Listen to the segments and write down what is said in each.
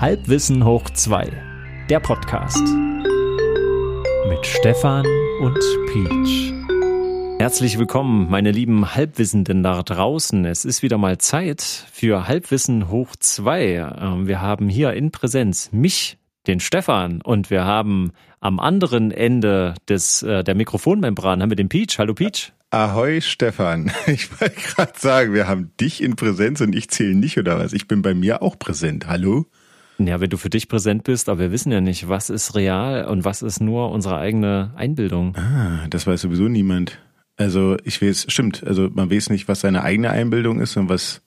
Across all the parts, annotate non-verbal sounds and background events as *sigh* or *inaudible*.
Halbwissen hoch 2, der Podcast. Mit Stefan und Peach. Herzlich willkommen, meine lieben Halbwissenden da draußen. Es ist wieder mal Zeit für Halbwissen hoch 2. Ähm, wir haben hier in Präsenz mich, den Stefan, und wir haben am anderen Ende des, äh, der Mikrofonmembran haben wir den Peach. Hallo Peach. Ahoi Stefan. *laughs* Ich wollte gerade sagen, wir haben dich in Präsenz und ich zähle nicht oder was? Ich bin bei mir auch präsent. Hallo? Ja, wenn du für dich präsent bist, aber wir wissen ja nicht, was ist real und was ist nur unsere eigene Einbildung. Ah, das weiß sowieso niemand. Also ich weiß, stimmt, also man weiß nicht, was seine eigene Einbildung ist und was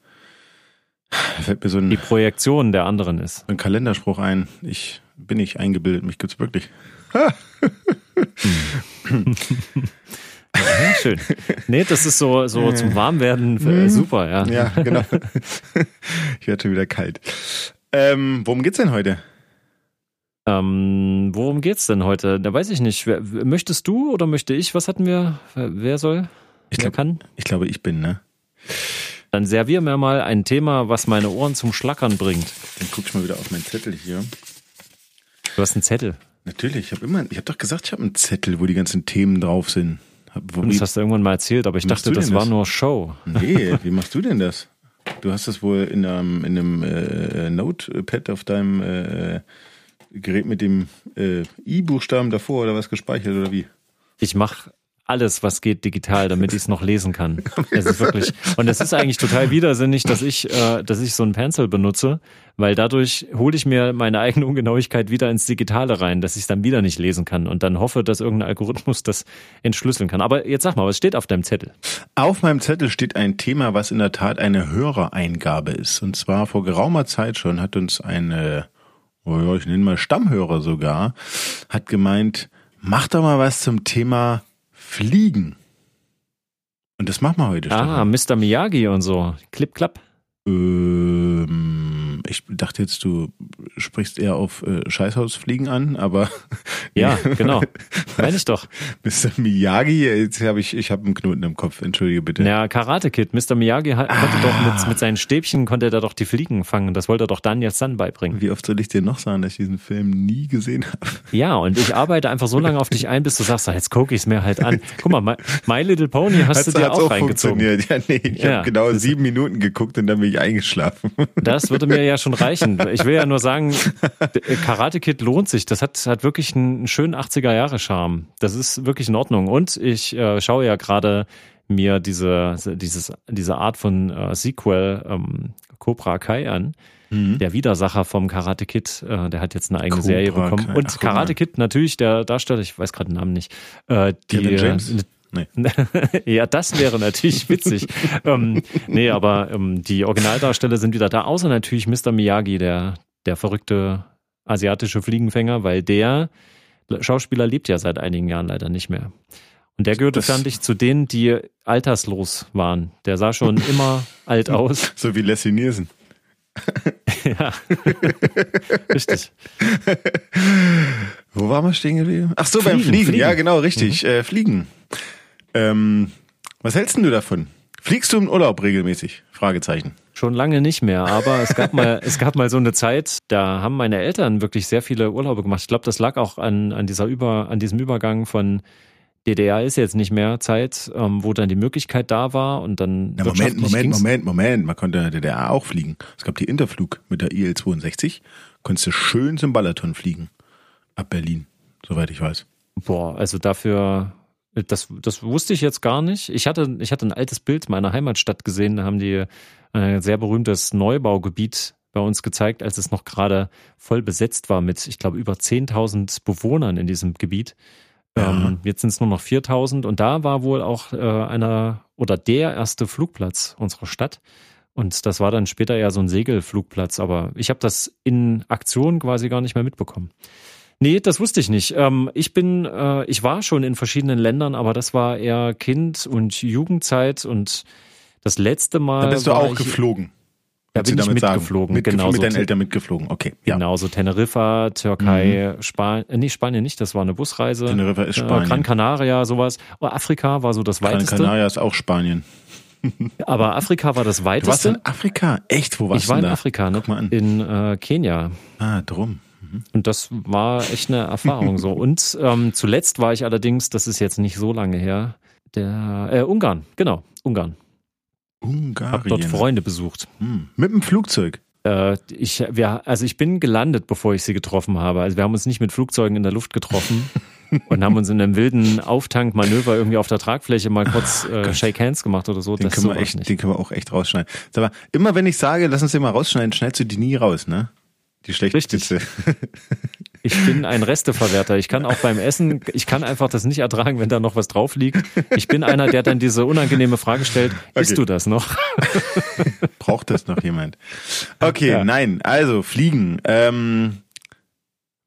fällt mir so ein, die Projektion der anderen ist. Ein Kalenderspruch ein. Ich bin nicht eingebildet, mich gibt's wirklich. *laughs* Ja, schön. Nee, das ist so, so zum Warmwerden äh, super, ja. Ja, genau. Ich werde schon wieder kalt. Ähm, worum geht's denn heute? Ähm, worum geht's denn heute? Da weiß ich nicht. Wer, möchtest du oder möchte ich? Was hatten wir? Wer soll? Ich glaub, kann? Ich glaube, ich bin, ne? Dann servier mir mal ein Thema, was meine Ohren zum Schlackern bringt. Dann guck ich mal wieder auf meinen Zettel hier. Du hast einen Zettel. Natürlich, ich habe immer, ich habe doch gesagt, ich habe einen Zettel, wo die ganzen Themen drauf sind. Wo, das hast du irgendwann mal erzählt, aber ich dachte, das war das? nur Show. Nee, wie machst du denn das? Du hast das wohl in einem, in einem äh, Notepad auf deinem äh, Gerät mit dem äh, I-Buchstaben davor oder was gespeichert oder wie? Ich mache alles, was geht, digital, damit ich es noch lesen kann. Es ist wirklich und es ist eigentlich total widersinnig, dass ich, äh, dass ich so einen Pencil benutze, weil dadurch hole ich mir meine eigene Ungenauigkeit wieder ins Digitale rein, dass ich es dann wieder nicht lesen kann und dann hoffe, dass irgendein Algorithmus das entschlüsseln kann. Aber jetzt sag mal, was steht auf deinem Zettel? Auf meinem Zettel steht ein Thema, was in der Tat eine Hörereingabe ist. Und zwar vor geraumer Zeit schon hat uns eine, oh ja, ich nenne mal Stammhörer sogar, hat gemeint, mach doch mal was zum Thema Fliegen. Und das machen wir heute. Ah, Mr. Miyagi und so. Clip, klapp. Ähm, ich dachte jetzt, du sprichst eher auf äh, Scheißhausfliegen an, aber *laughs* ja, *laughs* genau, meine ich doch. Mr. Miyagi, jetzt habe ich, ich habe einen Knoten im Kopf. Entschuldige bitte. Ja, Karate Kid. Mr. Miyagi hat, ah. konnte doch mit, mit seinen Stäbchen konnte er da doch die Fliegen fangen. Das wollte er doch Daniel San beibringen. Wie oft soll ich dir noch sagen, dass ich diesen Film nie gesehen habe? Ja, und ich arbeite einfach so lange auf dich ein, bis du sagst, jetzt gucke ich es mir halt an. Guck mal, My, My Little Pony hast hat's, du dir auch, auch reingezogen. Funktioniert. Ja, nee, ich ja. habe genau sieben Minuten geguckt und dann bin ich eingeschlafen. Das würde mir ja schon reichen. Ich will ja nur sagen, Karate Kid lohnt sich. Das hat, hat wirklich einen schönen 80er Jahre Charme. Das ist wirklich in Ordnung. Und ich äh, schaue ja gerade mir diese, dieses, diese Art von äh, Sequel ähm, Cobra Kai an. Mhm. Der Widersacher vom Karate Kid, äh, der hat jetzt eine eigene Cobra Serie bekommen. Kai. Und Ach, Karate Kid natürlich, der Darsteller, ich weiß gerade den Namen nicht. Äh, die, Kevin James? Nee. *laughs* ja, das wäre natürlich *laughs* witzig. ähm, nee, aber ähm, die Originaldarsteller sind wieder da, außer natürlich Mr. Miyagi, der, der verrückte asiatische Fliegenfänger, weil der Schauspieler lebt ja seit einigen Jahren leider nicht mehr. Und der gehörte, das fand ich, zu denen, die alterslos waren. Der sah schon *laughs* immer alt aus. So wie Leslie Nielsen. ja, richtig. Wo waren wir stehen geblieben? Ach so, Fliegen, beim Fliegen. Fliegen. Ja, genau, richtig. Mhm. Äh, Fliegen. Ähm, was hältst du davon? Fliegst du im Urlaub regelmäßig? Fragezeichen. Schon lange nicht mehr, aber es gab mal, es gab mal so eine Zeit, da haben meine Eltern wirklich sehr viele Urlaube gemacht. Ich glaube, das lag auch an, an dieser Über, an diesem Übergang von DDR ist jetzt nicht mehr Zeit, ähm, wo dann die Möglichkeit da war und dann. Na, Moment, Moment, Moment, Moment. Man konnte in der DDR auch fliegen. Es gab die Interflug mit der IL-62. Konntest du schön zum Balaton fliegen. Ab Berlin, soweit ich weiß. Boah, also dafür das, das wusste ich jetzt gar nicht. Ich hatte, ich hatte ein altes Bild meiner Heimatstadt gesehen. Da haben die ein sehr berühmtes Neubaugebiet bei uns gezeigt, als es noch gerade voll besetzt war mit, ich glaube, über 10.000 Bewohnern in diesem Gebiet. Ja. Ähm, jetzt sind es nur noch 4.000 und da war wohl auch äh, einer oder der erste Flugplatz unserer Stadt. Und das war dann später eher so ein Segelflugplatz, aber ich habe das in Aktion quasi gar nicht mehr mitbekommen. Nee, das wusste ich nicht. Ähm, ich bin, äh, ich war schon in verschiedenen Ländern, aber das war eher Kind- und Jugendzeit und das letzte Mal. Da bist du auch geflogen. Da bin ich mitgeflogen, Mitgef genau. Mit deinen Eltern mitgeflogen, okay. Ja. Genau, so Teneriffa, Türkei, mhm. Spanien, äh, nee, Spanien nicht, das war eine Busreise. Teneriffa ist äh, Spanien. Gran Canaria, sowas. Oh, Afrika war so das Gran weiteste. Gran Canaria ist auch Spanien. *laughs* Aber Afrika war das Du warst weiteste. in Afrika? Echt? Wo warst ich war du in da? Afrika, ne? Guck mal an. In äh, Kenia. Ah, drum. Und das war echt eine Erfahrung so. Und ähm, zuletzt war ich allerdings, das ist jetzt nicht so lange her, der äh, Ungarn, genau, Ungarn. Hab dort Ungarn. Freunde besucht. Hm. Mit dem Flugzeug. Äh, ich, wir, also ich bin gelandet, bevor ich sie getroffen habe. Also wir haben uns nicht mit Flugzeugen in der Luft getroffen *laughs* und haben uns in einem wilden Auftankmanöver irgendwie auf der Tragfläche mal kurz äh, Shake Hands gemacht oder so. Den das können, wir echt, nicht. den können wir auch echt rausschneiden. Mal, immer wenn ich sage, lass uns den mal rausschneiden, schneidest du die nie raus, ne? Die schlechten Richtig. Witze. *laughs* Ich bin ein Resteverwerter. Ich kann auch beim Essen, ich kann einfach das nicht ertragen, wenn da noch was drauf liegt. Ich bin einer, der dann diese unangenehme Frage stellt, isst Okay. du das noch? *laughs* Braucht das noch jemand? Okay, Ja. nein, also Fliegen. Ähm,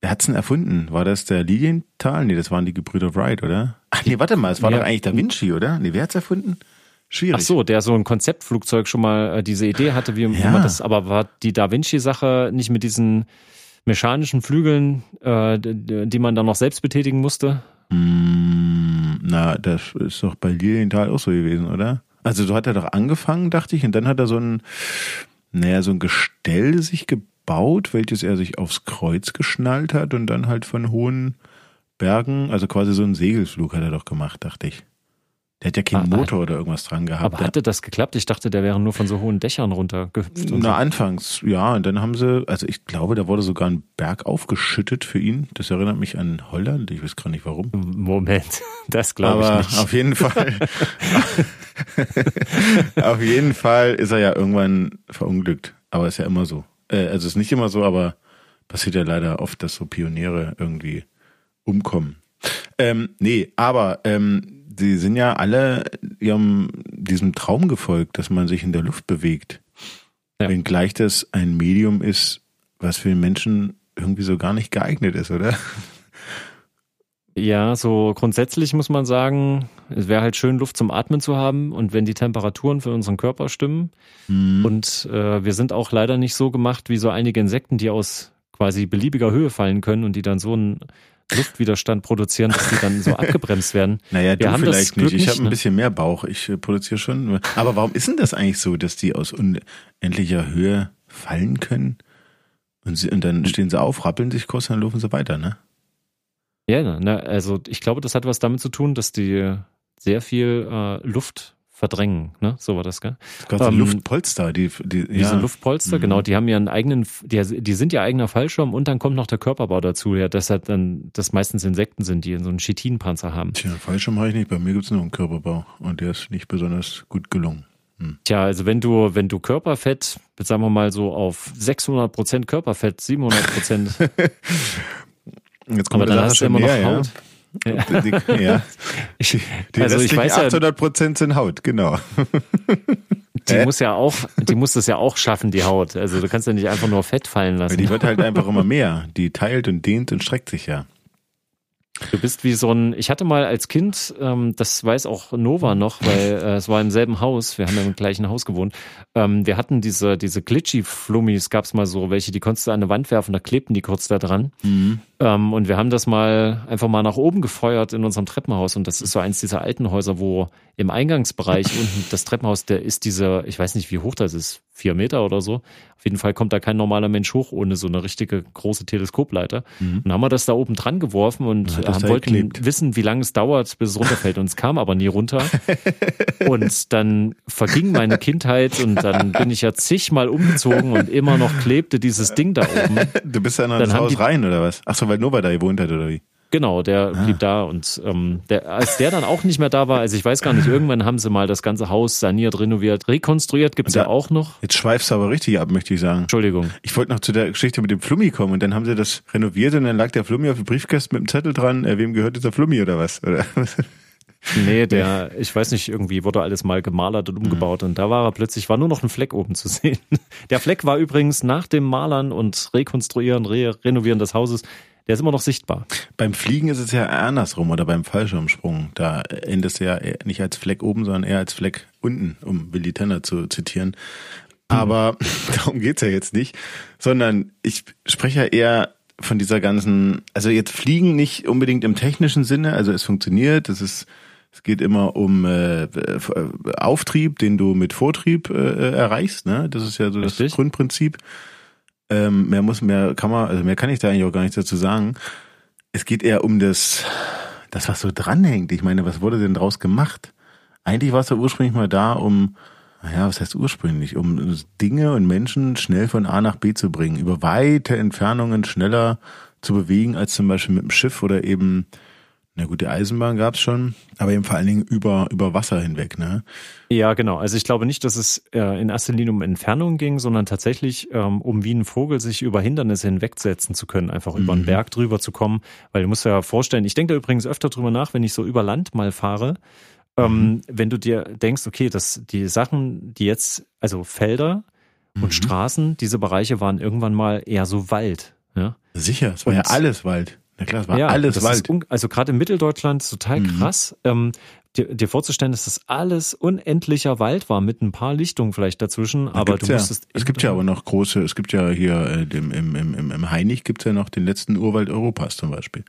wer hat's denn erfunden? War das der Lilienthal? Nee, das waren die Gebrüder Wright, oder? Ach nee, warte mal, es war Ja. doch eigentlich Da Vinci, oder? Nee, wer hat's erfunden? Schwierig. Ach so, der so ein Konzeptflugzeug schon mal äh, diese Idee hatte, wie, wie Ja. man das, aber war die Da Vinci-Sache nicht mit diesen mechanischen Flügeln, äh, die man dann noch selbst betätigen musste? Mm, na, das ist doch bei Lilienthal auch so gewesen, oder? Also so hat er doch angefangen, dachte ich, und dann hat er so ein, naja, so ein Gestell sich gebaut, welches er sich aufs Kreuz geschnallt hat und dann halt von hohen Bergen, also quasi so einen Segelflug hat er doch gemacht, dachte ich. Der hat ja keinen Ah, Motor oder irgendwas dran gehabt. Aber hatte das geklappt? Ich dachte, der wäre nur von so hohen Dächern runtergehüpft. Und so. Na, anfangs, ja, und dann haben sie, also ich glaube, da wurde sogar ein Berg aufgeschüttet für ihn. Das erinnert mich an Holland, ich weiß gar nicht warum. Moment, *laughs* das glaube ich Aber nicht. auf jeden Fall, *laughs* auf jeden Fall ist er ja irgendwann verunglückt. Aber ist ja immer so. Äh, also ist nicht immer so, aber passiert ja leider oft, dass so Pioniere irgendwie umkommen. Ähm, nee, aber ähm, sie sind ja alle ihrem diesem Traum gefolgt, dass man sich in der Luft bewegt. Ja. Wenngleich das ein Medium ist, was für den Menschen irgendwie so gar nicht geeignet ist, oder? Ja, so grundsätzlich muss man sagen, es wäre halt schön, Luft zum Atmen zu haben und wenn die Temperaturen für unseren Körper stimmen. Mhm. Und äh, wir sind auch leider nicht so gemacht wie so einige Insekten, die aus quasi beliebiger Höhe fallen können und die dann so einen Luftwiderstand produzieren, dass die dann so abgebremst werden. Naja, Wir du vielleicht nicht. Ich habe ein ne? bisschen mehr Bauch. Ich äh, produziere schon. Aber warum ist denn das eigentlich so, dass die aus unendlicher Höhe fallen können? Und, sie, und dann stehen sie auf, rappeln sich kurz, dann laufen sie weiter, ne? Ja, ne, also ich glaube, das hat was damit zu tun, dass die sehr viel äh, Luft verdrängen, ne? So war das, gell? So Ähm, Luftpolster, die, die Diese ja. Luftpolster, Mhm. genau, die haben ihren eigenen, die, die sind ihr eigener Fallschirm und dann kommt noch der Körperbau dazu, ja, dass halt dann das meistens Insekten sind, die so einen Chitinpanzer haben. Tja, Fallschirm habe ich nicht. Bei mir gibt's nur einen Körperbau und der ist nicht besonders gut gelungen. Tja, also wenn du, wenn du Körperfett, sagen wir mal so auf 600 Prozent Körperfett, 700 Prozent, *laughs* Jetzt aber kommt dann der hast du immer noch mehr, Haut. Ja. Ja. Die, ja. *laughs* Ich, Die also ich weiß ja, 800 Prozent sind Haut, genau. die Hä? muss ja auch, die muss das ja auch schaffen, die Haut. Also du kannst ja nicht einfach nur Fett fallen lassen. die wird halt einfach immer mehr. Die teilt und dehnt und streckt sich ja. Du bist wie so ein, ich hatte mal als Kind, ähm, das weiß auch Nova noch, weil äh, es war im selben Haus, wir haben ja im gleichen Haus gewohnt. Ähm, wir hatten diese, diese Glitchy-Flummis, gab's mal so, welche, die konntest du an eine Wand werfen, da klebten die kurz da dran. Ähm, und wir haben das mal einfach mal nach oben gefeuert in unserem Treppenhaus. Und das ist so eins dieser alten Häuser, wo im Eingangsbereich *laughs* unten das Treppenhaus, der ist diese, ich weiß nicht, wie hoch das ist, vier Meter oder so. Auf jeden Fall kommt da kein normaler Mensch hoch ohne so eine richtige große Teleskopleiter. Und dann haben wir das da oben dran geworfen und das haben, wollten geklebt. wissen, wie lange es dauert, bis es runterfällt. Und es kam aber nie runter. *laughs* und dann verging meine Kindheit und dann bin ich ja zigmal umgezogen und immer noch klebte dieses Ding da oben. Du bist ja noch Dann ins Haus die- rein, oder was? Ach so, weil Nova da gewohnt hat, oder wie? Genau, der Ah. blieb da und ähm, der, als der dann auch nicht mehr da war, also ich weiß gar nicht, irgendwann haben sie mal das ganze Haus saniert, renoviert, rekonstruiert, gibt's da- ja auch noch. Jetzt schweifst du aber richtig ab, möchte ich sagen. Entschuldigung. Ich wollte noch zu der Geschichte mit dem Flummi kommen und dann haben sie das renoviert und dann lag der Flummi auf dem Briefkasten mit dem Zettel dran, äh, wem gehört dieser Flummi oder was? Oder? Nee, *laughs* der, ich weiß nicht, irgendwie wurde alles mal gemalert und umgebaut und da war er plötzlich, war nur noch ein Fleck oben zu sehen. *laughs* Der Fleck war übrigens nach dem Malern und Rekonstruieren, Re Renovieren des Hauses, der ist immer noch sichtbar. beim Fliegen ist es ja andersrum oder beim Fallschirmsprung. Da endest du ja nicht als Fleck oben, sondern eher als Fleck unten, um Willy Tanner zu zitieren. Aber *laughs* darum geht's ja jetzt nicht, sondern ich spreche ja eher von dieser ganzen, also jetzt Fliegen nicht unbedingt im technischen Sinne, also es funktioniert, es ist Es geht immer um äh, Auftrieb, den du mit Vortrieb äh, erreichst. Ne? Das ist ja so das Richtig. Grundprinzip. Ähm, mehr muss, mehr kann man, also mehr kann ich da eigentlich auch gar nicht dazu sagen. Es geht eher um das, das was so dranhängt. Ich meine, was wurde denn draus gemacht? Eigentlich war es ja ursprünglich mal da, um, naja, was heißt ursprünglich, um Dinge und Menschen schnell von A nach B zu bringen, über weite Entfernungen schneller zu bewegen als zum Beispiel mit dem Schiff oder eben na gut, die Eisenbahn gab's schon, aber eben vor allen Dingen über, über Wasser hinweg, ne? Ja, genau. Also ich glaube nicht, dass es äh, in erster Linie um Entfernung ging, sondern tatsächlich ähm, um wie ein Vogel sich über Hindernisse hinwegsetzen zu können, einfach mhm. über einen mhm. Berg drüber zu kommen. Weil du musst ja vorstellen, ich denke da übrigens öfter drüber nach, wenn ich so über Land mal fahre, ähm, mhm. wenn du dir denkst, okay, dass die Sachen, die jetzt, also Felder mhm. und Straßen, diese Bereiche waren irgendwann mal eher so Wald. Ja? Sicher, es war und, ja alles Wald. Na klar, es war ja, alles Wald. also gerade in Mitteldeutschland ist total mhm. krass. Ähm, dir, dir, vorzustellen, dass das alles unendlicher Wald war mit ein paar Lichtungen vielleicht dazwischen, aber du ja. musstest. Es gibt ja aber noch große, es gibt ja hier äh, im, im, im, im Heinig gibt's ja noch den letzten Urwald Europas zum Beispiel.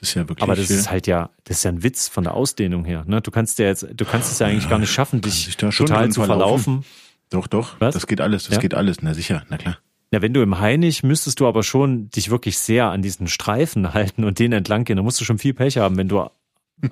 Das ist ja wirklich. Aber das ist halt ja, das ist ja ein Witz von der Ausdehnung her. Ne? Du kannst ja jetzt, du kannst es ja eigentlich gar nicht schaffen, dich total zu verlaufen. Doch, doch. Was? Das geht alles, das ja? geht alles. Na sicher, na klar. Ja, wenn du im Heinig müsstest du aber schon dich wirklich sehr an diesen Streifen halten und den entlang gehen. Da musst du schon viel Pech haben, wenn du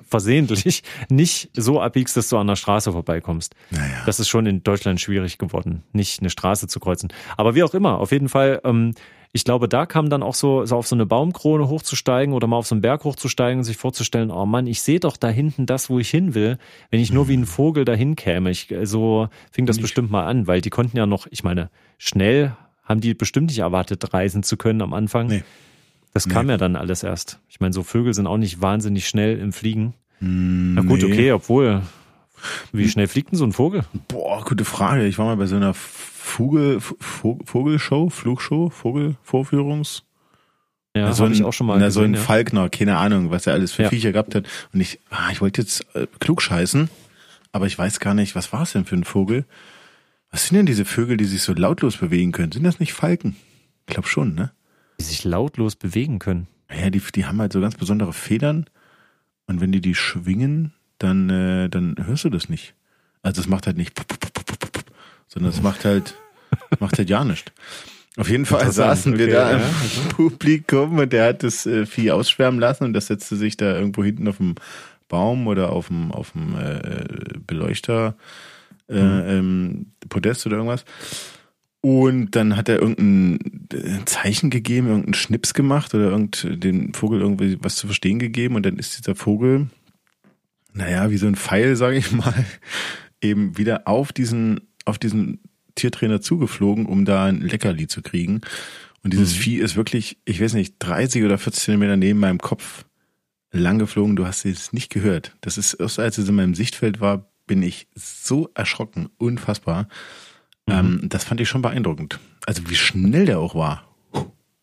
versehentlich nicht so abbiegst, dass du an der Straße vorbeikommst. Naja. Das ist schon in Deutschland schwierig geworden, nicht eine Straße zu kreuzen. Aber wie auch immer, auf jeden Fall, ähm, ich glaube, da kam dann auch so, so auf so eine Baumkrone hochzusteigen oder mal auf so einen Berg hochzusteigen und sich vorzustellen, oh Mann, ich sehe doch da hinten das, wo ich hin will, wenn ich nur wie ein Vogel dahin käme. Ich, so fing das bestimmt mal an, weil die konnten ja noch, ich meine, schnell haben die bestimmt nicht erwartet, reisen zu können am Anfang. Nee. Das kam nee. ja dann alles erst. Ich meine, so Vögel sind auch nicht wahnsinnig schnell im Fliegen. Mm, Na gut, nee. okay, obwohl. Wie schnell fliegt denn so ein Vogel? Boah, gute Frage. Ich war mal bei so einer Vogel, Vogelshow, Flugshow, Vogelvorführungs. Ja, so habe ich auch schon mal na, gesehen, So ein ja. Falkner, keine Ahnung, was er alles für ja. Viecher gehabt hat. Und ich, ah, ich wollte jetzt äh, klug scheißen, aber ich weiß gar nicht, was war es denn für ein Vogel? Was sind denn diese Vögel, die sich so lautlos bewegen können? Sind das nicht Falken? Ich glaube schon, ne? Die sich lautlos bewegen können. Ja, die, die haben halt so ganz besondere Federn und wenn die die schwingen, dann, äh, dann hörst du das nicht. Also es macht halt nicht, *laughs* sondern es macht halt, *laughs* macht halt ja nichts. Auf jeden Fall saßen wir okay, da im ja. Publikum und der hat das äh, Vieh ausschwärmen lassen und das setzte sich da irgendwo hinten auf dem Baum oder auf dem, auf dem äh, Beleuchter äh, mhm. ähm, Podest oder irgendwas. Und dann hat er irgendein äh, Zeichen gegeben, irgendeinen Schnips gemacht oder irgend den Vogel irgendwie was zu verstehen gegeben. Und dann ist dieser Vogel, naja, wie so ein Pfeil, sage ich mal, *laughs* eben wieder auf diesen, auf diesen Tiertrainer zugeflogen, um da ein Leckerli zu kriegen. Und dieses mhm. Vieh ist wirklich, ich weiß nicht, 30 oder 40 Zentimeter neben meinem Kopf lang geflogen. Du hast es nicht gehört. Das ist, als es in meinem Sichtfeld war, bin ich so erschrocken, unfassbar. Mhm. Ähm, das fand ich schon beeindruckend. Also wie schnell der auch war.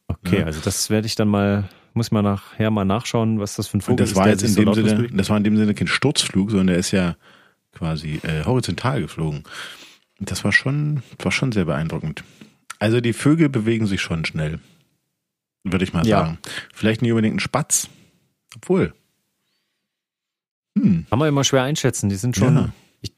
Okay, ja. also das werde ich dann mal, muss man nachher mal nachschauen, was das für ein Vogel das ist. War jetzt in dem Sinne, das war in dem Sinne kein Sturzflug, sondern der ist ja quasi äh, horizontal geflogen. Das war schon, war schon sehr beeindruckend. Also die Vögel bewegen sich schon schnell, würde ich mal ja. sagen. Vielleicht nicht unbedingt ein Spatz, obwohl. Hm. Kann man immer schwer einschätzen. Die sind schon. Ja. Ich,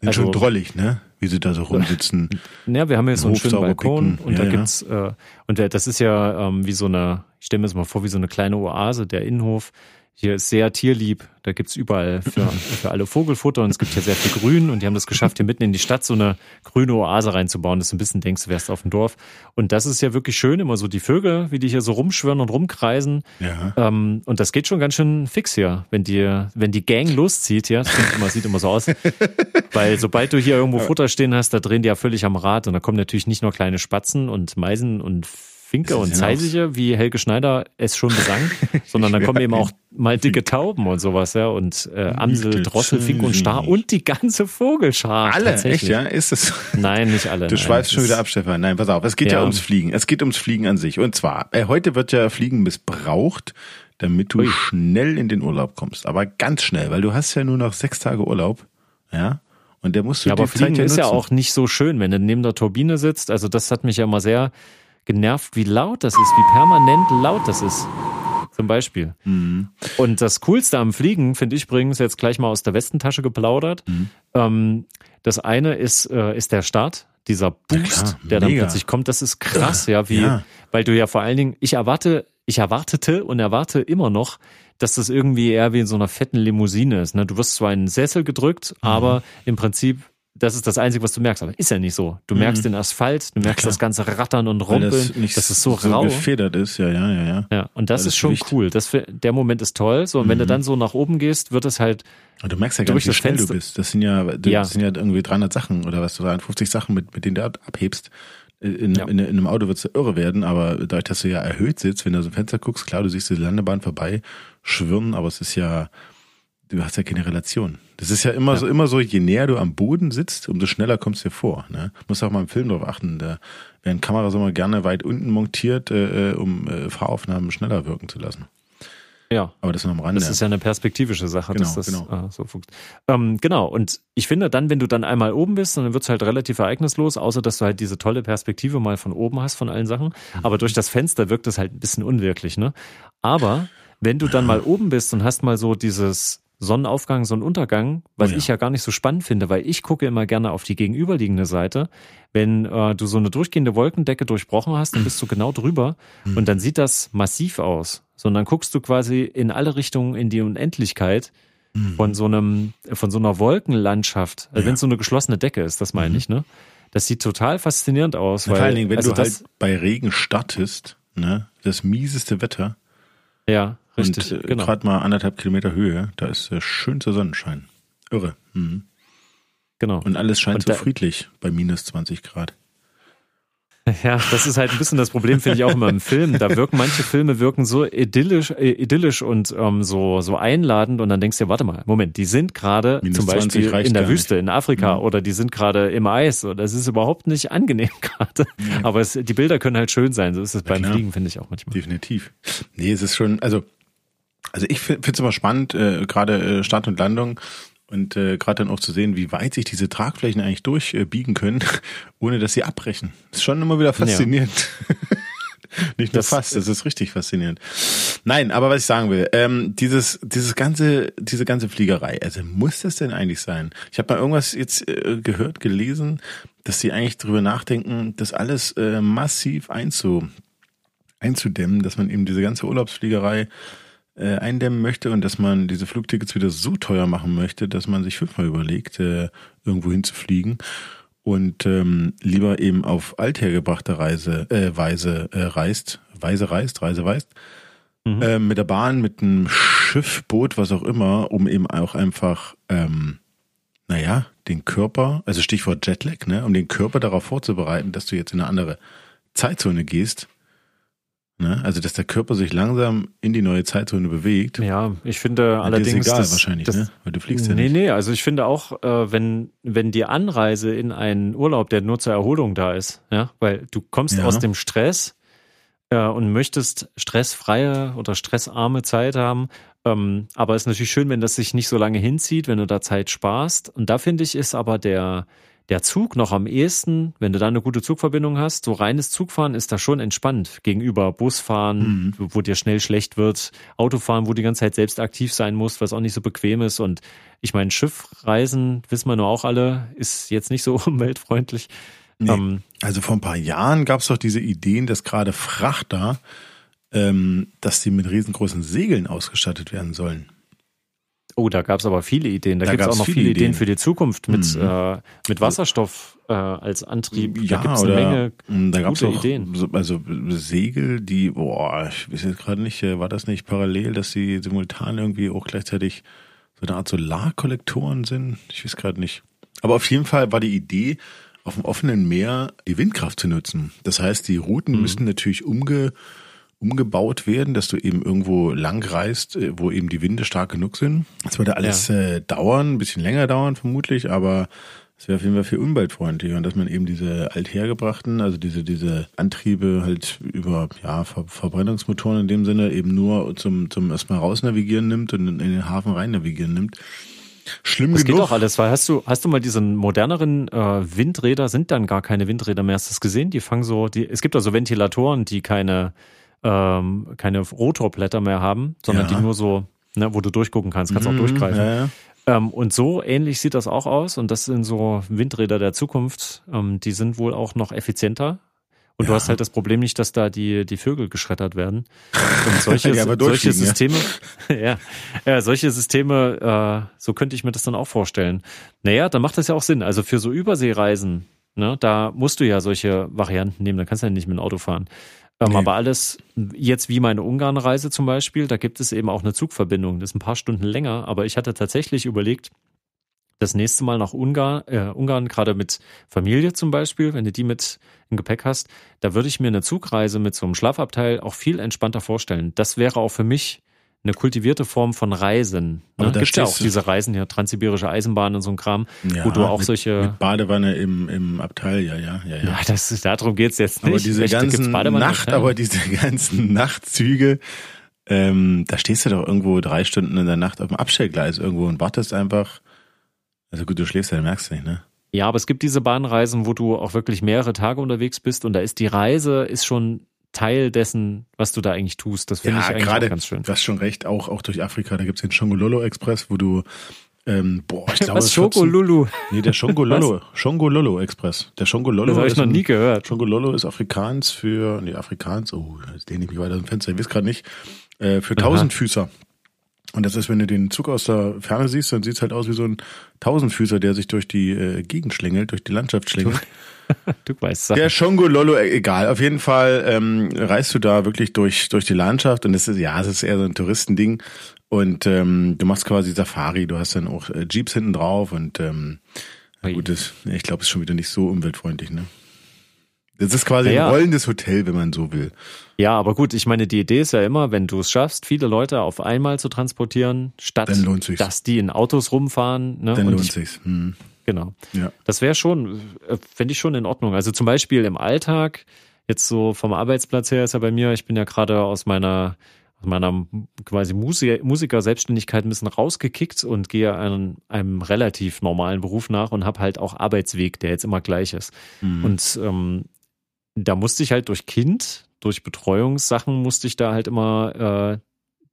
sind also, schon drollig, ne? Wie sie da so rumsitzen. *laughs* Ja, wir haben jetzt so einen schönen Balkon picken. und ja, da gibt's äh, und das ist ja ähm, wie so eine, ich stelle mir das mal vor, wie so eine kleine Oase, der Innenhof hier ist sehr tierlieb. Da gibt's überall für, für alle Vogelfutter und es gibt hier sehr viel Grün und die haben das geschafft, hier mitten in die Stadt so eine grüne Oase reinzubauen, dass du ein bisschen denkst, du wärst auf dem Dorf. Und das ist ja wirklich schön, immer so die Vögel, wie die hier so rumschwirren und rumkreisen. Ja. Ähm, und das geht schon ganz schön fix hier, wenn die, wenn die Gang loszieht, ja, das immer, sieht immer so aus. Weil sobald du hier irgendwo Futter stehen hast, da drehen die ja völlig am Rad und da kommen natürlich nicht nur kleine Spatzen und Meisen und Finke und Zeisige, wie Helge Schneider es schon besang, *laughs* sondern dann kommen eben auch mal dicke Tauben und sowas, ja, und äh, Amsel, Drossel, Finke und Star und die ganze Vogelschar. Alle, echt, ja? Ist es? Nein, nicht alle. Du schweifst schon wieder ab, Stefan. Nein, pass auf, es geht ja. ja ums Fliegen. Es geht ums Fliegen an sich. Und zwar, äh, heute wird ja Fliegen missbraucht, damit du Ui. schnell in den Urlaub kommst. Aber ganz schnell, weil du hast ja nur noch sechs Tage Urlaub, ja. Und der musst du ja, aber Fliegen ja ist ja auch nicht so schön, wenn du neben der Turbine sitzt. Also das hat mich ja immer sehr genervt, wie laut das ist, wie permanent laut das ist. Zum Beispiel. Mhm. Und das Coolste am Fliegen, finde ich übrigens, jetzt gleich mal aus der Westentasche geplaudert. Mhm. Ähm, das eine ist, äh, ist der Start, dieser Boost, klar, der dann mega. plötzlich kommt. Das ist krass, ja, wie, Ja. weil du ja vor allen Dingen, ich erwarte, ich erwartete und erwarte immer noch, dass das irgendwie eher wie in so einer fetten Limousine ist. Ne? Du wirst zwar in einen Sessel gedrückt, Mhm. aber im Prinzip, das ist das Einzige, was du merkst. Aber ist ja nicht so. Du merkst den Asphalt, du merkst Mhm. klar. das ganze Rattern und Rumpeln. das nicht das ist so, rau. gefedert ist, ja, ja, ja, ja. Ja, und das ist schon Gewicht. cool. Das, der Moment ist toll. So, und wenn du dann so nach oben gehst, wird es halt, Und du merkst ja gar nicht, wie schnell du Fenster. bist. Das sind ja, das Ja. sind ja irgendwie 300 Sachen oder was, 350 Sachen, mit, mit denen du ab- abhebst. In, Ja. in, in einem Auto wird's ja irre werden, aber dadurch, dass du ja erhöht sitzt, wenn du aus dem Fenster guckst, klar, du siehst die Landebahn vorbei schwirren, aber es ist ja, du hast ja keine Relation. Das ist ja immer Ja. so, immer so, je näher du am Boden sitzt, umso schneller kommst du dir vor. Ne? Muss auch mal im Film drauf achten. Da werden Kameras immer gerne weit unten montiert, äh, äh, um äh, Fahraufnahmen schneller wirken zu lassen. ja, Aber das nur am Rande. Das ist ja eine perspektivische Sache, dass Genau, das genau. äh, so funktioniert. Ähm, genau, und ich finde dann, wenn du dann einmal oben bist, dann wird's halt relativ ereignislos, außer dass du halt diese tolle Perspektive mal von oben hast von allen Sachen. Mhm. Aber durch das Fenster wirkt es halt ein bisschen unwirklich, ne? Aber wenn du dann mal oben bist und hast mal so dieses Sonnenaufgang, Sonnenuntergang, was Oh ja. ich ja gar nicht so spannend finde, weil ich gucke immer gerne auf die gegenüberliegende Seite. Wenn äh, du so eine durchgehende Wolkendecke durchbrochen hast, dann bist du genau drüber Mhm. und dann sieht das massiv aus. Sondern guckst du quasi in alle Richtungen in die Unendlichkeit von so einem, von so einer Wolkenlandschaft. Also Ja. wenn es so eine geschlossene Decke ist, das meine ich, ne? Das sieht total faszinierend aus. Na, weil, vor allen Dingen, wenn also du das, halt bei Regen startest, ne, das mieseste Wetter ja, richtig, und äh, genau. gerade mal anderthalb Kilometer Höhe, da ist äh, schönster Sonnenschein. Irre. Mhm. genau. Und alles scheint Und so friedlich bei minus 20 Grad. *laughs* Ja, das ist halt ein bisschen das Problem, finde ich auch immer im Film. Da wirken manche Filme wirken so idyllisch, äh, idyllisch und ähm, so so einladend und dann denkst du, dir, warte mal, Moment, die sind gerade zum 20 Beispiel in der Wüste in Afrika Mhm. oder die sind gerade im Eis oder es ist überhaupt nicht angenehm *laughs* gerade. Aber es, die Bilder können halt schön sein. So ist es beim klar. Fliegen, finde ich auch manchmal. Definitiv. Nee, es ist schon, also, also ich finde es immer spannend, äh, gerade äh, Start und Landung und äh, gerade dann auch zu sehen, wie weit sich diese Tragflächen eigentlich durchbiegen äh, können, *laughs* ohne dass sie abbrechen. Ist schon immer wieder faszinierend. *laughs* Nicht nur Das- fast, das ist richtig faszinierend. Nein, aber was ich sagen will, ähm, dieses, dieses ganze, diese ganze Fliegerei, also muss das denn eigentlich sein? Ich habe mal irgendwas jetzt äh, gehört, gelesen, dass sie eigentlich drüber nachdenken, das alles äh, massiv einzu, einzudämmen, dass man eben diese ganze Urlaubsfliegerei äh, eindämmen möchte und dass man diese Flugtickets wieder so teuer machen möchte, dass man sich fünfmal überlegt, äh, irgendwo hinzufliegen und ähm, lieber eben auf althergebrachte Reise, äh, Weise äh, reist, Weise reist, Reise reist, Mhm. äh, mit der Bahn, mit einem Schiff, Boot, was auch immer, um eben auch einfach, ähm, naja, den Körper, also Stichwort Jetlag, ne, um den Körper darauf vorzubereiten, dass du jetzt in eine andere Zeitzone gehst. Ne? Also, dass der Körper sich langsam in die neue Zeitzone bewegt. Ja, ich finde Ja, dir allerdings. ist egal das, wahrscheinlich, das, ne? Weil du fliegst ja nee, nicht. nee, also ich finde auch, äh, wenn, wenn die Anreise in einen Urlaub, der nur zur Erholung da ist, ja, weil du kommst Ja. aus dem Stress äh, und möchtest stressfreie oder stressarme Zeit haben, ähm, aber es ist natürlich schön, wenn das sich nicht so lange hinzieht, wenn du da Zeit sparst. Und da finde ich, ist aber der, der Zug noch am ehesten, wenn du da eine gute Zugverbindung hast, so reines Zugfahren ist da schon entspannt gegenüber Busfahren, wo dir schnell schlecht wird, Autofahren, wo du die ganze Zeit selbst aktiv sein musst, was auch nicht so bequem ist. Und ich meine, Schiffreisen, wissen wir nur auch alle, ist jetzt nicht so *laughs* umweltfreundlich. Nee. Ähm, Also vor ein paar Jahren gab es doch diese Ideen, dass gerade Frachter, ähm, dass die mit riesengroßen Segeln ausgestattet werden sollen. Oh, da gab es aber viele Ideen. Da, Da gibt es auch gab's noch viele Ideen Ideen. für die Zukunft mit, Mhm. äh, mit Wasserstoff äh, als Antrieb. da Ja, gibt es eine Menge. da gab es gute auch Ideen. so, also Segel, die, boah, ich weiß jetzt gerade nicht, äh, war das nicht parallel, dass sie simultan irgendwie auch gleichzeitig so eine Art Solarkollektoren sind? Ich weiß gerade nicht. Aber auf jeden Fall war die Idee, auf dem offenen Meer die Windkraft zu nutzen. Das heißt, die Routen Mhm. müssen natürlich umge, umgebaut werden, dass du eben irgendwo lang reist, äh, wo eben die Winde stark genug sind. Das würde alles äh, dauern, ein bisschen länger dauern vermutlich, aber es wäre auf jeden Fall viel umweltfreundlicher und dass man eben diese althergebrachten, also diese, diese Antriebe halt über ja, Ver Verbrennungsmotoren in dem Sinne eben nur zum, zum erstmal rausnavigieren nimmt und in den Hafen rein navigieren nimmt. Schlimm Das geht genug. auch alles, weil hast du, hast du mal diesen moderneren äh, Windräder, sind dann gar keine Windräder mehr, hast du das gesehen? Die fangen so, die, es gibt also Ventilatoren, die keine ähm, keine Rotorblätter mehr haben, sondern Ja. die nur so, ne, wo du durchgucken kannst, kannst auch Mhm, durchgreifen. Ja. Ähm, und so ähnlich sieht das auch aus. Und das sind so Windräder der Zukunft. Ähm, die sind wohl auch noch effizienter. Und du Ja. hast halt das Problem nicht, dass da die, die Vögel geschreddert werden. Und *laughs* solche, solche ja. Systeme, *laughs* ja. ja, solche Systeme, äh, so könnte ich mir das dann auch vorstellen. Naja, dann macht das ja auch Sinn. Also für so Überseereisen, ne, da musst du ja solche Varianten nehmen, da kannst du ja nicht mit dem Auto fahren. Nee. Aber alles, jetzt wie meine Ungarn-Reise zum Beispiel, da gibt es eben auch eine Zugverbindung. Das ist ein paar Stunden länger, aber ich hatte tatsächlich überlegt, das nächste Mal nach Ungarn, äh, Ungarn, gerade mit Familie zum Beispiel, wenn du die mit im Gepäck hast, da würde ich mir eine Zugreise mit so einem Schlafabteil auch viel entspannter vorstellen. Das wäre auch für mich eine kultivierte Form von Reisen. Ne? da Gibt ja auch diese Reisen hier, transsibirische Eisenbahn und so ein Kram, Ja, wo du auch mit, solche. mit Badewanne im, im Abteil, ja, ja, ja, ja. ja, das ist, darum geht's jetzt nicht. aber diese ganzen Nacht, aber diese ganzen Nachtzüge, ähm, da stehst du doch irgendwo drei Stunden in der Nacht auf dem Abstellgleis irgendwo und wartest einfach. Also gut, du schläfst ja, merkst du nicht, ne? Ja, aber es gibt diese Bahnreisen, wo du auch wirklich mehrere Tage unterwegs bist und da ist die Reise ist schon Teil dessen, was du da eigentlich tust. Das finde ich eigentlich auch ganz schön. Du hast schon recht, auch, auch durch Afrika, da gibt's den Shongololo Express, wo du, ähm, boah, ich *laughs* glaube, Was 14 Schokolulu? Nee, der Shongololo, *laughs* Shongololo Express. Der Shongololo Das habe ich noch nie gehört. Shongololo ist Afrikaans für, nee, Afrikaans, oh, jetzt lehne ich mich weiter aus dem Fenster, ich weiß gerade nicht, äh, für Tausendfüßer. Und das ist, wenn du den Zug aus der Ferne siehst, dann sieht's halt aus wie so ein Tausendfüßer, der sich durch die äh, Gegend schlängelt, durch die Landschaft schlängelt. *laughs* *laughs* Du weißt Sachen. Der Shongololo, äh, egal, auf jeden Fall ähm, reist du da wirklich durch, durch die Landschaft und es ist, ja, es ist eher so ein Touristending und ähm, du machst quasi Safari, du hast dann auch äh, Jeeps hinten drauf und ähm, gut, das, ich glaube, ist schon wieder nicht so umweltfreundlich, ne? Das ist quasi Ja. ein rollendes Hotel, wenn man so will. Ja, aber gut, ich meine, die Idee ist ja immer, wenn du es schaffst, viele Leute auf einmal zu transportieren, statt dass die in Autos rumfahren. Ne? Dann Und lohnt ich, sich's. Hm. Genau. Ja. Das wäre schon, äh, fände ich schon in Ordnung. Also zum Beispiel im Alltag, jetzt so vom Arbeitsplatz her ist ja bei mir, ich bin ja gerade aus meiner aus meiner quasi Musik, Musiker-Selbstständigkeit ein bisschen rausgekickt und gehe einem, einem relativ normalen Beruf nach und habe halt auch Arbeitsweg, der jetzt immer gleich ist. Mhm. Und ähm, da musste ich halt durch Kind, durch Betreuungssachen musste ich da halt immer äh,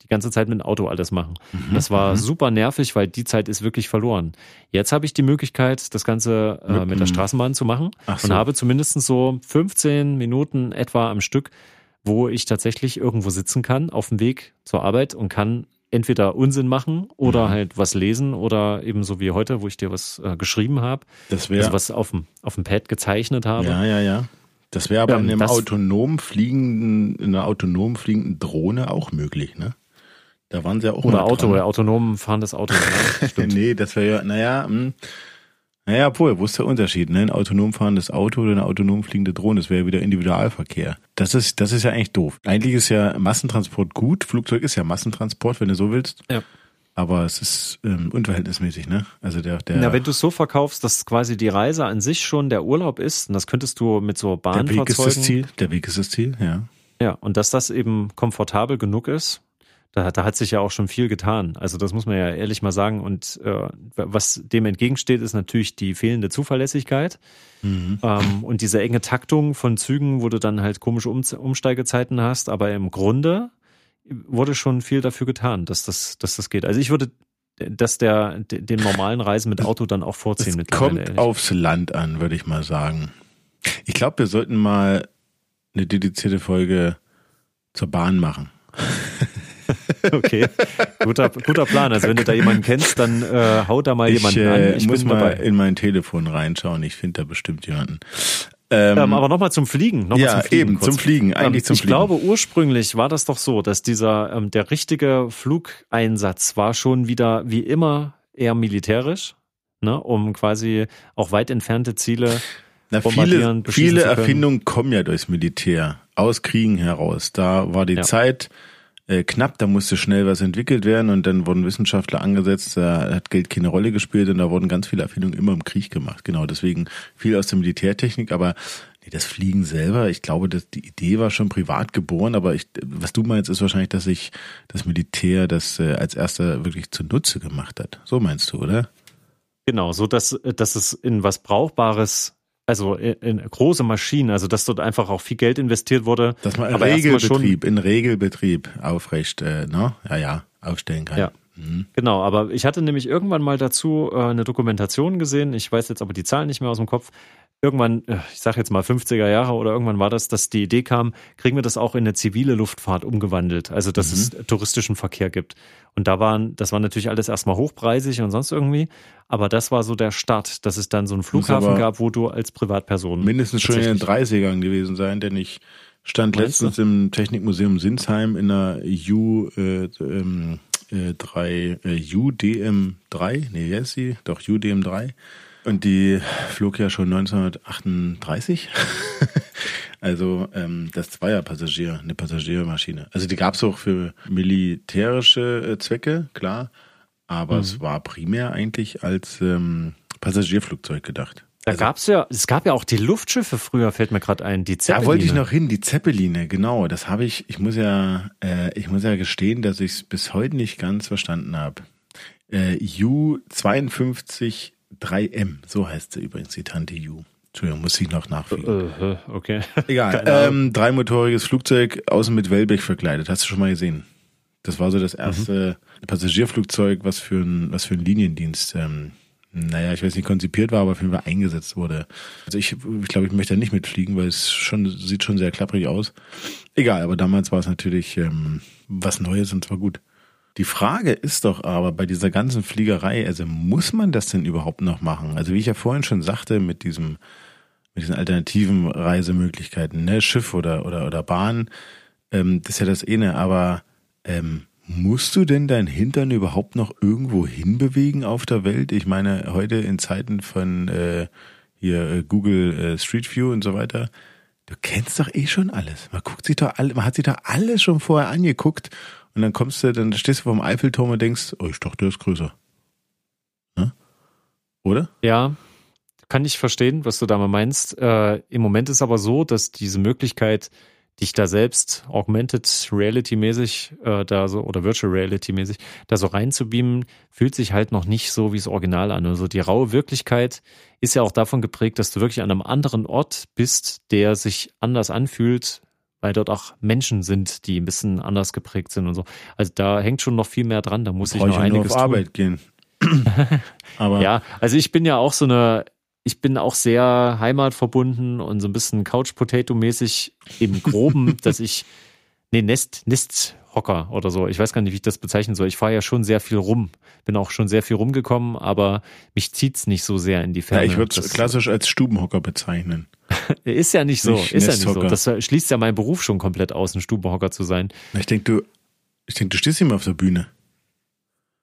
die ganze Zeit mit dem Auto alles machen. Mhm. Das war Mhm. super nervig, weil die Zeit ist wirklich verloren. Jetzt habe ich die Möglichkeit, das Ganze äh, Mit der Straßenbahn zu machen Ach und so. habe zumindest so 15 Minuten etwa am Stück, wo ich tatsächlich irgendwo sitzen kann auf dem Weg zur Arbeit und kann entweder Unsinn machen oder Mhm. halt was lesen oder eben so wie heute, wo ich dir was äh, geschrieben habe, Das wäre also was auf dem, auf dem Pad gezeichnet habe. Ja, ja, ja. Das wäre aber Ähm, in einem autonom fliegenden, in einer autonom fliegenden Drohne auch möglich, ne? Da waren sie ja auch Oder Auto, dran. oder autonom fahrendes Auto. Ja, *laughs* stimmt. *laughs* nee, das wäre ja, naja, hm. naja, obwohl, wo ist der Unterschied, ne? Ein autonom fahrendes Auto oder eine autonom fliegende Drohne, das wäre ja wieder Individualverkehr. Das ist, das ist ja eigentlich doof. Eigentlich ist ja Massentransport gut, Flugzeug ist ja Massentransport, wenn du so willst. Ja. Aber es ist ähm, unverhältnismäßig, ne? Also der, der, Na, wenn du es so verkaufst, dass quasi die Reise an sich schon der Urlaub ist, und das könntest du mit so der Weg ist das. Ziel, der Weg ist das Ziel, ja. Ja, und dass das eben komfortabel genug ist, da, da hat sich ja auch schon viel getan. Also das muss man ja ehrlich mal sagen. Und äh, was dem entgegensteht, ist natürlich die fehlende Zuverlässigkeit Mhm. ähm, und diese enge Taktung von Zügen, wo du dann halt komische um Umsteigezeiten hast. Aber im Grunde wurde schon viel dafür getan, dass das, dass das geht. Also ich würde dass der de- dem normalen Reisen mit Auto dann auch vorziehen. Es kommt ehrlich. aufs Land an, würde ich mal sagen. Ich glaube, wir sollten mal eine dedizierte Folge zur Bahn machen. *laughs* *laughs* Okay, guter, guter Plan. Also wenn du da jemanden kennst, dann äh, hau da mal Ich, jemanden äh, an. Ich muss mal dabei. in mein Telefon reinschauen. Ich finde da bestimmt jemanden. Ähm, Ähm, aber nochmal zum Fliegen. Noch mal ja, zum Fliegen eben, kurz. zum Fliegen, eigentlich ähm, zum ich Fliegen. glaube, ursprünglich war das doch so, dass dieser, ähm, der richtige Flugeinsatz war schon wieder wie immer eher militärisch, ne, um quasi auch weit entfernte Ziele Na, bombardieren, viele, viele. Erfindungen kommen ja durchs Militär, aus Kriegen heraus. Da war die Ja. Zeit äh, knapp, da musste schnell was entwickelt werden und dann wurden Wissenschaftler angesetzt, da hat Geld keine Rolle gespielt und da wurden ganz viele Erfindungen immer im Krieg gemacht. Genau, deswegen viel aus der Militärtechnik, aber nee, das Fliegen selber, ich glaube, dass die Idee war schon privat geboren, aber ich, was du meinst, ist wahrscheinlich, dass sich das Militär das äh, als erster wirklich zunutze gemacht hat. So meinst du, oder? Genau, so dass, dass es in was Brauchbares Also in, in große Maschinen, also dass dort einfach auch viel Geld investiert wurde. Dass man erstmal Regelbetrieb, in Regelbetrieb aufrecht, äh, ne? Ja, ja, aufstellen kann. Ja. Genau, aber ich hatte nämlich irgendwann mal dazu äh, eine Dokumentation gesehen. Ich weiß jetzt aber die Zahlen nicht mehr aus dem Kopf. Irgendwann, äh, ich sage jetzt mal 50er Jahre oder irgendwann war das, dass die Idee kam, kriegen wir das auch in eine zivile Luftfahrt umgewandelt, also dass es touristischen Verkehr gibt. Und da waren, das war natürlich alles erstmal hochpreisig und sonst irgendwie, aber das war so der Start, dass es dann so einen Flughafen gab, wo du als Privatperson Mindestens schon in den tatsächlich- 30ern gewesen sein, denn ich stand letztens im Technikmuseum Sinsheim in einer U äh, ähm, äh, 3 äh, UDM3, nee, wie heißt sie? Doch UDM3 und die flog ja schon 1938. *laughs* also ähm, das war ja Passagier, eine Passagiermaschine. Also die gab es auch für militärische äh, Zwecke, klar, aber Mhm. es war primär eigentlich als ähm, Passagierflugzeug gedacht. Da Also- gab's ja, es gab ja auch die Luftschiffe früher, fällt mir gerade ein, die Zeppeline. Da wollte ich noch hin, die Zeppeline, genau. Das habe ich, ich muss ja, äh, ich muss ja gestehen, dass ich es bis heute nicht ganz verstanden habe. Äh, U52 3M, so heißt sie übrigens, die Tante U. Entschuldigung, muss ich noch nachfliegen. Äh, okay. *laughs* Egal. Keine Ahnung. Ähm, dreimotoriges Flugzeug, außen mit Wellblech verkleidet. Hast du schon mal gesehen? Das war so das erste Passagierflugzeug, was für ein, was für ein Liniendienst, ähm, naja, ich weiß nicht, konzipiert war, aber auf jeden Fall eingesetzt wurde. Also ich, ich glaube, ich möchte da nicht mitfliegen, weil es schon, sieht schon sehr klapprig aus. Egal, aber damals war es natürlich ähm, was Neues und zwar gut. Die Frage ist doch aber bei dieser ganzen Fliegerei, also muss man das denn überhaupt noch machen? Also wie ich ja vorhin schon sagte, mit diesem, mit diesen alternativen Reisemöglichkeiten, ne, Schiff oder, oder, oder Bahn, ähm, das ist ja das eine, aber ähm, musst du denn dein Hintern überhaupt noch irgendwo hinbewegen auf der Welt? Ich meine, heute in Zeiten von äh, hier äh, Google äh, Street View und so weiter, du kennst doch eh schon alles. Man guckt sich doch alle, man hat sich doch alles schon vorher angeguckt und dann kommst du, dann stehst du vor dem Eiffelturm und denkst, oh, ich dachte, der ist größer. Ne? Oder? Ja, kann ich verstehen, was du da mal meinst. Äh, Im Moment ist aber so, dass diese Möglichkeit, dich da selbst augmented reality mäßig äh, da so oder virtual reality mäßig da so reinzubeamen, fühlt sich halt noch nicht so wie das Original an. Also die raue Wirklichkeit ist ja auch davon geprägt, dass du wirklich an einem anderen Ort bist, der sich anders anfühlt, weil dort auch Menschen sind, die ein bisschen anders geprägt sind und so. Also da hängt schon noch viel mehr dran. Da muss ich noch ich ja nur einiges auf tun. Arbeit gehen. *laughs* aber Ja, also ich bin ja auch so eine, ich bin auch sehr heimatverbunden und so ein bisschen Couch-Potato-mäßig im Groben, *laughs* dass ich, nee, Nest, Nesthocker oder so. Ich weiß gar nicht, wie ich das bezeichnen soll. Ich fahre ja schon sehr viel rum, bin auch schon sehr viel rumgekommen, aber mich zieht's nicht so sehr in die ja, Ferne. ich würde es klassisch als Stubenhocker bezeichnen. *laughs* Ist ja nicht so, Nicht ist ja nicht so. Das schließt ja meinen Beruf schon komplett aus, ein Stubenhocker zu sein. Ich denke, du, ich denke, du stehst immer auf der Bühne.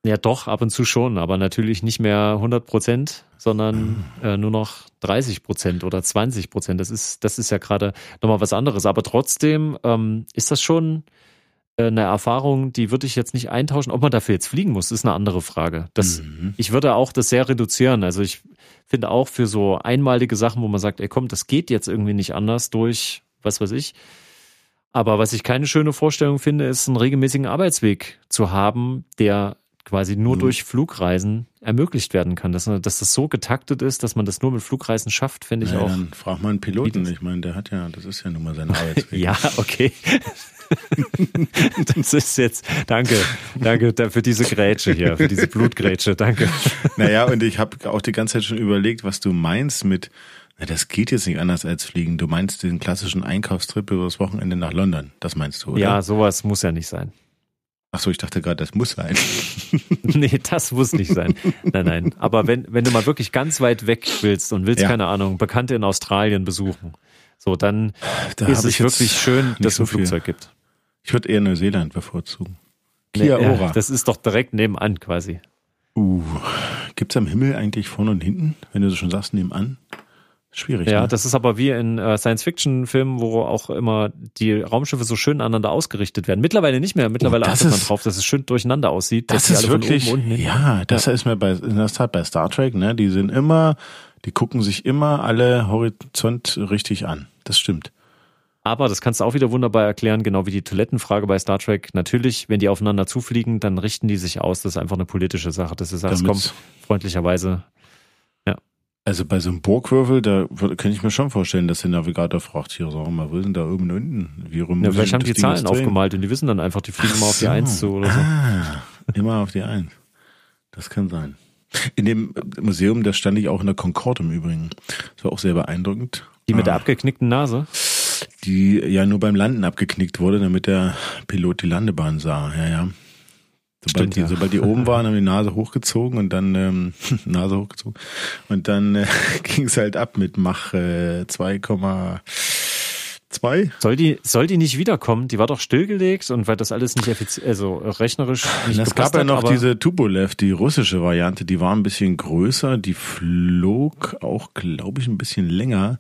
Ja, doch, ab und zu schon, aber natürlich nicht mehr 100 Prozent, sondern äh, nur noch 30 Prozent oder 20 Prozent. Das ist, das ist ja gerade nochmal was anderes. Aber trotzdem ähm, ist das schon äh, eine Erfahrung, die würde ich jetzt nicht eintauschen. Ob man dafür jetzt fliegen muss, ist eine andere Frage. Das, Mhm. Ich würde auch das sehr reduzieren. Also ich finde auch für so einmalige Sachen, wo man sagt, ey komm, das geht jetzt irgendwie nicht anders durch, was weiß ich. Aber was ich keine schöne Vorstellung finde, ist einen regelmäßigen Arbeitsweg zu haben, der quasi nur Mhm. durch Flugreisen ermöglicht werden kann. Dass, dass das so getaktet ist, dass man das nur mit Flugreisen schafft, finde ich Ja, auch. dann frag mal einen Piloten. Ich meine, der hat ja, das ist ja nun mal sein *laughs* Arbeitsweg. Ja, okay. das ist jetzt, danke, danke da- für diese Grätsche hier, für diese Blutgrätsche, danke. Naja, und ich habe auch die ganze Zeit schon überlegt, was du meinst mit, na, das geht jetzt nicht anders als fliegen. Du meinst den klassischen Einkaufstrip über das Wochenende nach London. Das meinst du, oder? Ja, sowas muss ja nicht sein. Ach so, ich dachte gerade, das muss sein. *laughs* Nee, das muss nicht sein. Nein, nein. Aber wenn, wenn du mal wirklich ganz weit weg willst und willst, Ja. keine Ahnung, Bekannte in Australien besuchen, so, dann Da ist es wirklich schön, dass es so ein viel. Flugzeug gibt. Ich würde eher Neuseeland bevorzugen. Kia Nee, Ora. das ist doch direkt nebenan quasi. Uh, gibt's am Himmel eigentlich vorne und hinten? Wenn du so schon sagst, nebenan? Schwierig, Ja, ne? das ist aber wie in äh, Science-Fiction-Filmen, wo auch immer die Raumschiffe so schön aneinander ausgerichtet werden. Mittlerweile nicht mehr. Mittlerweile Oh, achtet man ist- drauf, dass es schön durcheinander aussieht. Das ist wirklich, ja, das ist mir bei, in der Tat bei Star Trek, ne, die sind immer, die gucken sich immer alle Horizont richtig an. Das stimmt. Aber das kannst du auch wieder wunderbar erklären, genau wie die Toilettenfrage bei Star Trek. Natürlich, wenn die aufeinander zufliegen, dann richten die sich aus. Das ist einfach eine politische Sache. Das ist alles, komm, Damit's- freundlicherweise. Also bei so einem Burgwürfel, da kann ich mir schon vorstellen, dass der Navigator fragt, hier, sag mal, wo sind da oben und unten? Wie rum ja, vielleicht haben die Ding Zahlen aufgemalt und die wissen dann einfach, die fliegen Ach immer auf die Eins zu oder so. Ah, immer auf die Eins. Das kann sein. In dem Museum, da stand ich auch in der Concorde im Übrigen. Das war auch sehr beeindruckend. Die mit ah. der abgeknickten Nase? Die ja nur beim Landen abgeknickt wurde, damit der Pilot die Landebahn sah. Ja, ja. Sobald, Stimmt, die, ja. sobald die oben waren, haben die Nase hochgezogen und dann ähm, *laughs* Nase hochgezogen und dann äh, *laughs* ging es halt ab mit Mach äh, 2,2. Soll die soll die nicht wiederkommen? Die war doch stillgelegt und weil das alles nicht effizient, also rechnerisch nicht Es gab ja noch diese Tupolev, die russische Variante, die war ein bisschen größer, die flog auch, glaube ich, ein bisschen länger.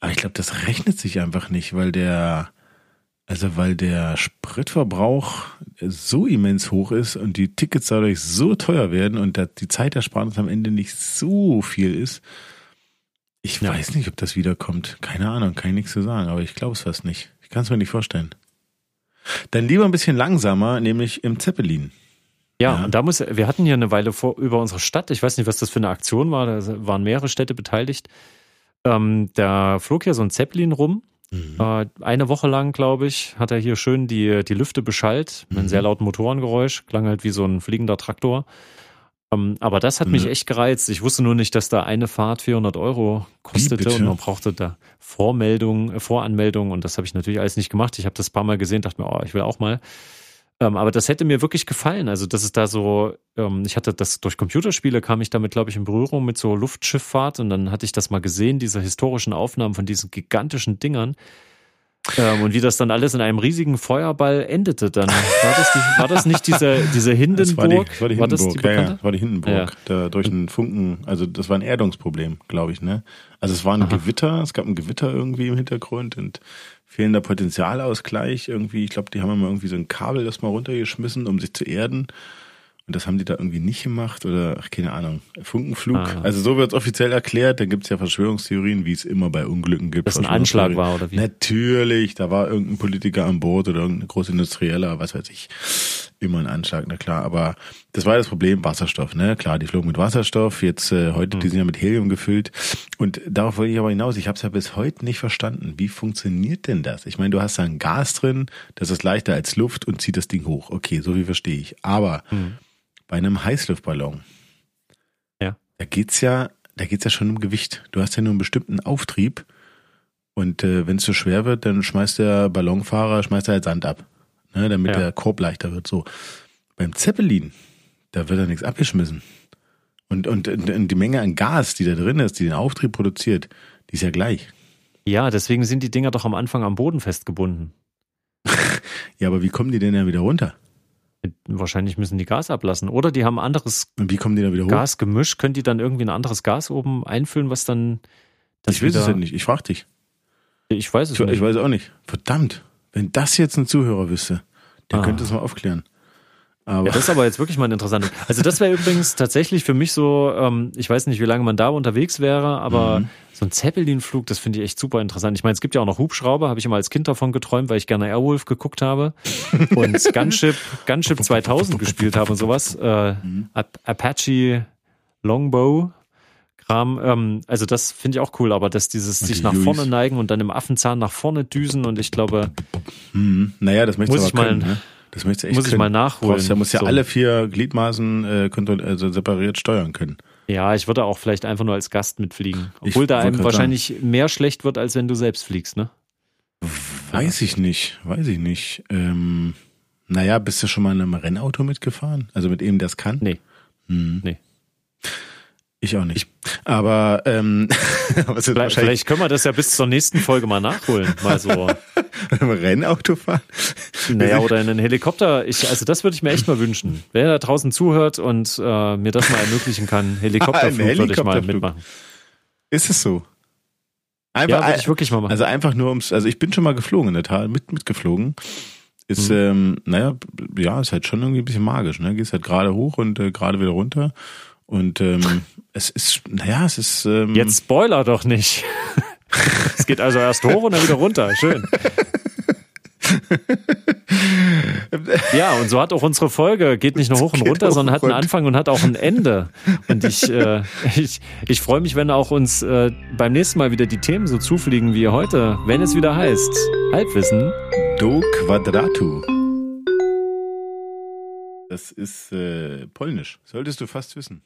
Aber ich glaube, das rechnet sich einfach nicht, weil der also weil der Spritverbrauch so immens hoch ist und die Tickets dadurch so teuer werden und die Zeitersparnis am Ende nicht so viel ist. Ich ja. weiß nicht, ob das wiederkommt. Keine Ahnung, kann ich nichts zu sagen, aber ich glaube es fast nicht. Ich kann es mir nicht vorstellen. Dann lieber ein bisschen langsamer, nämlich im Zeppelin. Ja, ja, und da muss, wir hatten hier eine Weile vor, über unsere Stadt, ich weiß nicht, was das für eine Aktion war, da waren mehrere Städte beteiligt. Ähm, da flog hier so ein Zeppelin rum Mhm. Äh, eine Woche lang, glaube ich, hat er hier schön die, die Lüfte beschallt, mit einem mhm. sehr lauten Motorengeräusch, klang halt wie so ein fliegender Traktor. Ähm, aber das hat mhm. mich echt gereizt. Ich wusste nur nicht, dass da eine Fahrt 400 Euro kostete und man brauchte da Vormeldung, Voranmeldung und das habe ich natürlich alles nicht gemacht. Ich habe das ein paar Mal gesehen, dachte mir, oh, ich will auch mal. Ähm, aber das hätte mir wirklich gefallen. Also, das ist da so, ähm, ich hatte das durch Computerspiele kam ich damit, glaube ich, in Berührung mit so Luftschifffahrt und dann hatte ich das mal gesehen, diese historischen Aufnahmen von diesen gigantischen Dingern. Ähm, und wie das dann alles in einem riesigen Feuerball endete dann. War das, die, war das nicht diese, diese Hindenburg? Das war die, das war die Hindenburg, war das, die ja, ja, das war die Hindenburg. Ja. Da durch einen Funken, also das war ein Erdungsproblem, glaube ich, ne? Also es war ein Aha. Gewitter, es gab ein Gewitter irgendwie im Hintergrund und fehlender Potenzialausgleich irgendwie. Ich glaube, die haben immer irgendwie so ein Kabel das mal runtergeschmissen, um sich zu erden. Und das haben die da irgendwie nicht gemacht oder, ach, keine Ahnung, Funkenflug. Ah. Also so wird es offiziell erklärt. Da gibt es ja Verschwörungstheorien, wie es immer bei Unglücken gibt. Dass ein Anschlag war oder wie? Natürlich, da war irgendein Politiker an Bord oder irgendein Großindustrieller, was weiß ich immer ein Anschlag, na klar. Aber das war das Problem, Wasserstoff, ne? Klar, die flogen mit Wasserstoff, jetzt äh, heute, mhm. die sind ja mit Helium gefüllt. Und darauf wollte ich aber hinaus, ich habe es ja bis heute nicht verstanden. Wie funktioniert denn das? Ich meine, du hast da ein Gas drin, das ist leichter als Luft und zieht das Ding hoch. Okay, so wie verstehe ich. Aber mhm. Bei einem Heißluftballon, ja. da geht's ja, da geht's ja schon um Gewicht. Du hast ja nur einen bestimmten Auftrieb. Und äh, wenn es zu schwer wird, dann schmeißt der Ballonfahrer, schmeißt er halt Sand ab ne, damit ja. der Korb leichter wird. So. Beim Zeppelin, da wird ja nichts abgeschmissen. Und, und, und die Menge an Gas, die da drin ist, die den Auftrieb produziert, die ist ja gleich. Ja, deswegen sind die Dinger doch am Anfang am Boden festgebunden. *laughs* ja, aber wie kommen die denn ja wieder runter? Wahrscheinlich müssen die Gas ablassen. Oder die haben ein anderes Und wie kommen die da wieder hoch? Gasgemisch. Können die dann irgendwie ein anderes Gas oben einfüllen, was dann. ich weiß es ja nicht. Ich frag dich. Ich weiß es ich, nicht. Ich weiß auch nicht. Verdammt. Wenn das jetzt ein Zuhörer wüsste, der ah. könnte es mal aufklären. Aber ja, das ist aber jetzt wirklich mal interessant. Also das wäre übrigens tatsächlich für mich so, ähm, ich weiß nicht, wie lange man da unterwegs wäre, aber mhm. so ein Zeppelin-Flug, das finde ich echt super interessant. Ich meine, es gibt ja auch noch Hubschrauber, habe ich immer als Kind davon geträumt, weil ich gerne Airwolf geguckt habe *laughs* und Gunship, Gunship 2000 gespielt habe und sowas. Äh, mhm. Apache Longbow Kram. Ähm, also das finde ich auch cool, aber dass dieses sich nach vorne neigen und dann im Affenzahn nach vorne düsen und ich glaube, hm, naja, das möchte ich mal, ne? Das möchte ich echt Muss können. ich mal nachholen. Brauchst, muss ja so. alle vier Gliedmaßen äh, also separiert steuern können. Ja, ich würde auch vielleicht einfach nur als Gast mitfliegen. Obwohl ich da einem wahrscheinlich sagen. mehr schlecht wird, als wenn du selbst fliegst, ne? Weiß ich nicht, weiß ich nicht. Ähm, naja, bist du schon mal in einem Rennauto mitgefahren? Also mit eben, der es kann? Nee. Hm. Nee. Ich auch nicht. Aber ähm, *laughs* vielleicht, vielleicht können wir das ja bis zur nächsten Folge mal nachholen. Mal so. *laughs* Rennauto fahren? Naja, oder in einen Helikopter. Ich, also das würde ich mir echt mal wünschen. Wer da draußen zuhört und äh, mir das mal ermöglichen kann, *laughs* Helikopterflug, Helikopterflug würde ich mal mitmachen. Ist es so? Einfach, ja, würde ich wirklich mal machen. Also einfach nur ums, also ich bin schon mal geflogen in der Tat, mit, mitgeflogen. Ist, mhm. ähm, naja, ja, ist halt schon irgendwie ein bisschen magisch, ne? Gehst halt gerade hoch und äh, gerade wieder runter. Und ähm, *laughs* es ist, naja, es ist. Ähm, Jetzt Spoiler doch nicht. *laughs* es geht also erst hoch und dann wieder runter. Schön. Ja, und so hat auch unsere Folge, geht nicht nur hoch und runter, sondern hat einen Anfang und hat auch ein Ende. Und ich, äh, ich, ich freue mich, wenn auch uns äh, beim nächsten Mal wieder die Themen so zufliegen wie heute, wenn es wieder heißt Halbwissen. Do Quadratu. Das ist äh, polnisch. Solltest du fast wissen.